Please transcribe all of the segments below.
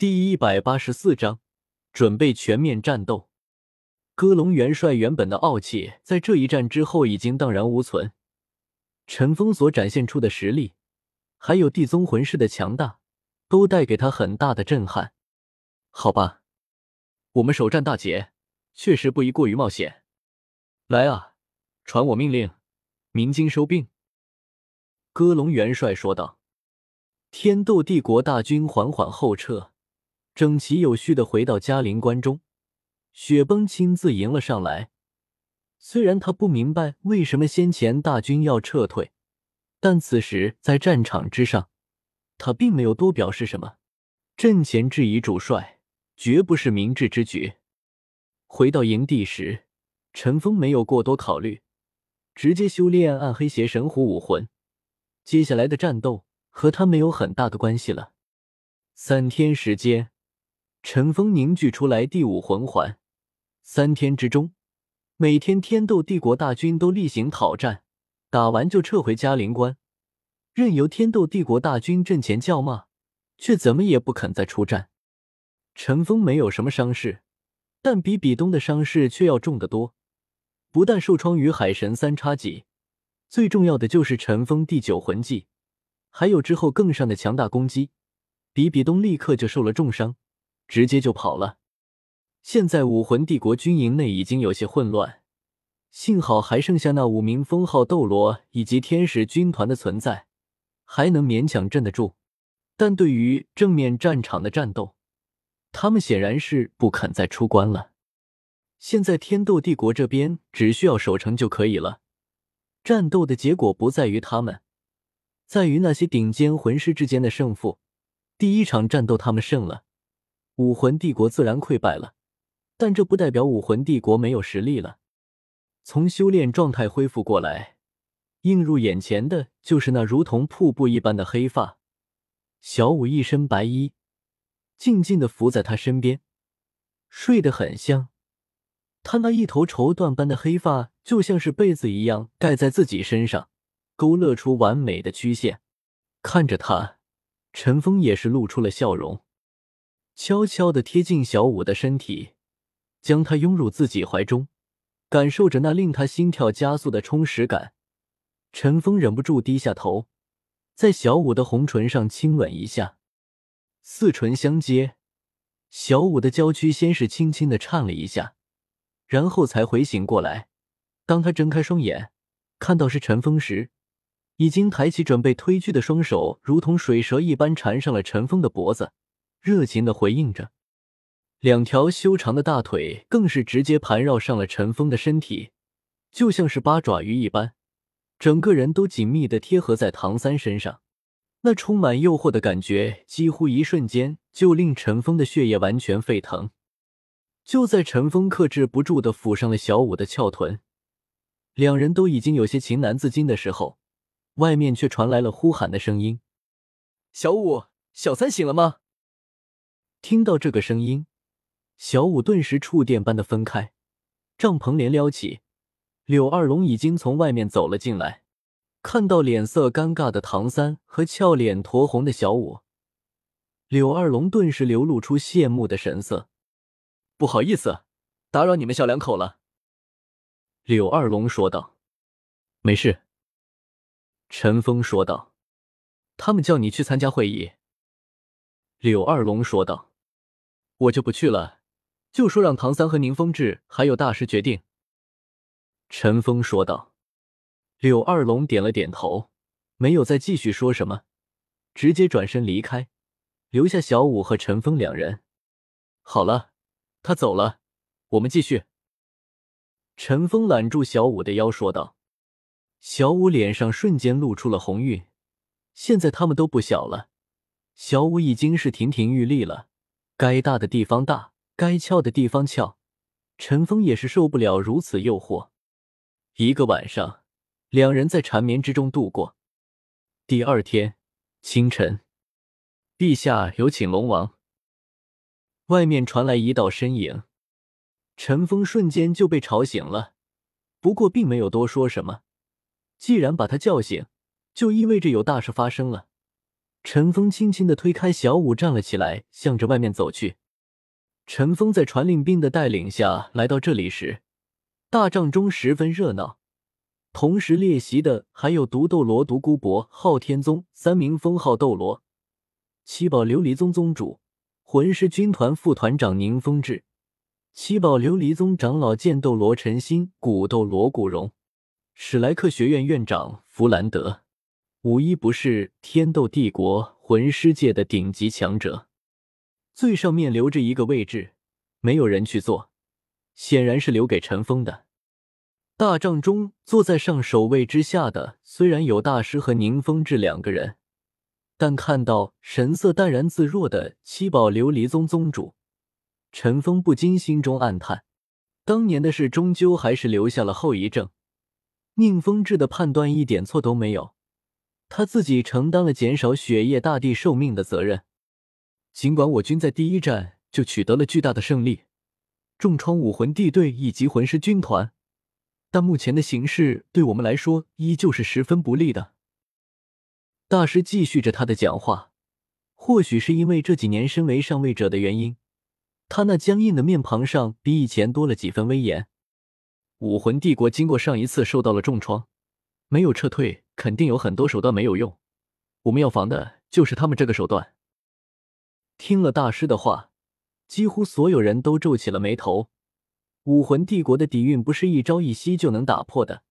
第一百八十四章，准备全面战斗。歌龙元帅原本的傲气，在这一战之后已经荡然无存。陈峰所展现出的实力，还有地宗魂师的强大，都带给他很大的震撼。好吧，我们首战大捷，确实不宜过于冒险。来啊，传我命令，鸣金收兵。歌龙元帅说道。天斗帝国大军缓缓后撤。整齐有序的回到嘉陵关中，雪崩亲自迎了上来。虽然他不明白为什么先前大军要撤退，但此时在战场之上，他并没有多表示什么。阵前质疑主帅，绝不是明智之举。回到营地时，陈峰没有过多考虑，直接修炼暗黑邪神虎武魂。接下来的战斗和他没有很大的关系了。三天时间。陈峰凝聚出来第五魂环，三天之中，每天天斗帝国大军都例行讨战，打完就撤回嘉陵关，任由天斗帝国大军阵前叫骂，却怎么也不肯再出战。陈峰没有什么伤势，但比比东的伤势却要重得多，不但受创于海神三叉戟，最重要的就是陈峰第九魂技，还有之后更上的强大攻击，比比东立刻就受了重伤。直接就跑了。现在武魂帝国军营内已经有些混乱，幸好还剩下那五名封号斗罗以及天使军团的存在，还能勉强镇得住。但对于正面战场的战斗，他们显然是不肯再出关了。现在天斗帝国这边只需要守城就可以了，战斗的结果不在于他们，在于那些顶尖魂师之间的胜负。第一场战斗他们胜了。武魂帝国自然溃败了，但这不代表武魂帝国没有实力了。从修炼状态恢复过来，映入眼前的就是那如同瀑布一般的黑发。小舞一身白衣，静静的伏在他身边，睡得很香。他那一头绸缎般的黑发，就像是被子一样盖在自己身上，勾勒出完美的曲线。看着他，陈峰也是露出了笑容。悄悄地贴近小舞的身体，将她拥入自己怀中，感受着那令他心跳加速的充实感。陈峰忍不住低下头，在小舞的红唇上亲吻一下，四唇相接。小舞的娇躯先是轻轻的颤了一下，然后才回醒过来。当他睁开双眼，看到是陈峰时，已经抬起准备推去的双手，如同水蛇一般缠上了陈峰的脖子。热情的回应着，两条修长的大腿更是直接盘绕上了陈峰的身体，就像是八爪鱼一般，整个人都紧密的贴合在唐三身上。那充满诱惑的感觉，几乎一瞬间就令陈峰的血液完全沸腾。就在陈峰克制不住的抚上了小五的翘臀，两人都已经有些情难自禁的时候，外面却传来了呼喊的声音：“小五，小三醒了吗？”听到这个声音，小五顿时触电般的分开，帐篷帘撩起，柳二龙已经从外面走了进来。看到脸色尴尬的唐三和俏脸酡红的小五，柳二龙顿时流露出羡慕的神色。不好意思，打扰你们小两口了。柳二龙说道。没事。陈峰说道。他们叫你去参加会议。柳二龙说道。我就不去了，就说让唐三和宁风致还有大师决定。”陈峰说道。柳二龙点了点头，没有再继续说什么，直接转身离开，留下小五和陈峰两人。好了，他走了，我们继续。陈峰揽住小五的腰说道。小五脸上瞬间露出了红晕，现在他们都不小了，小五已经是亭亭玉立了。该大的地方大，该翘的地方翘，陈峰也是受不了如此诱惑。一个晚上，两人在缠绵之中度过。第二天清晨，陛下有请龙王。外面传来一道身影，陈峰瞬间就被吵醒了，不过并没有多说什么。既然把他叫醒，就意味着有大事发生了。陈峰轻轻的推开小五，站了起来，向着外面走去。陈峰在传令兵的带领下来到这里时，大帐中十分热闹。同时列席的还有独斗罗、独孤博、昊天宗三名封号斗罗，七宝琉璃宗宗主、魂师军团副团长宁风致，七宝琉璃宗长老剑斗罗陈心，古斗罗古荣，史莱克学院院长弗兰德，无一不是天斗帝国魂师界的顶级强者。最上面留着一个位置，没有人去坐，显然是留给陈峰的。大帐中坐在上首位之下的，虽然有大师和宁风致两个人，但看到神色淡然自若的七宝琉璃宗宗主，陈峰不禁心中暗叹：当年的事终究还是留下了后遗症。宁风致的判断一点错都没有，他自己承担了减少雪夜大帝寿命的责任。尽管我军在第一战就取得了巨大的胜利，重创武魂帝队以及魂师军团。但目前的形势对我们来说依旧是十分不利的。大师继续着他的讲话，或许是因为这几年身为上位者的原因，他那僵硬的面庞上比以前多了几分威严。武魂帝国经过上一次受到了重创，没有撤退，肯定有很多手段没有用。我们要防的就是他们这个手段。听了大师的话，几乎所有人都皱起了眉头。武魂帝国的底蕴不是一朝一夕就能打破的，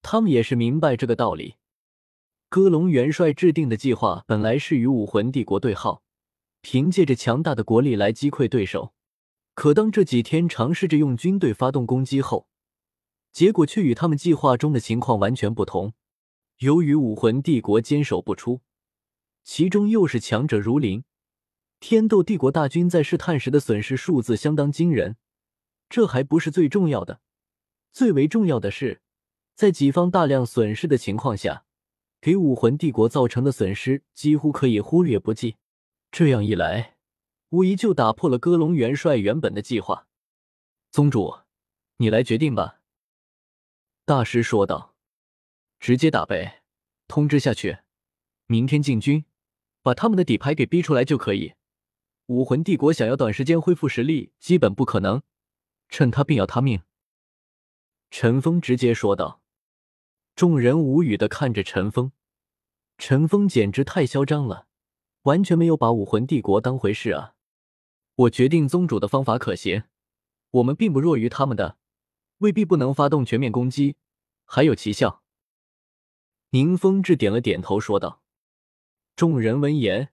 他们也是明白这个道理。戈隆元帅制定的计划本来是与武魂帝国对号，凭借着强大的国力来击溃对手。可当这几天尝试着用军队发动攻击后，结果却与他们计划中的情况完全不同。由于武魂帝国坚守不出，其中又是强者如林，天斗帝国大军在试探时的损失数字相当惊人。这还不是最重要的，最为重要的是，在己方大量损失的情况下，给武魂帝国造成的损失几乎可以忽略不计。这样一来，无疑就打破了戈隆元帅原本的计划。宗主，你来决定吧。”大师说道，“直接打呗，通知下去，明天进军，把他们的底牌给逼出来就可以。武魂帝国想要短时间恢复实力，基本不可能。”趁他病要他命，陈峰直接说道。众人无语的看着陈峰，陈峰简直太嚣张了，完全没有把武魂帝国当回事啊！我决定宗主的方法可行，我们并不弱于他们的，未必不能发动全面攻击，还有奇效。宁风致点了点头说道。众人闻言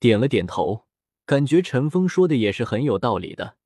点了点头，感觉陈峰说的也是很有道理的。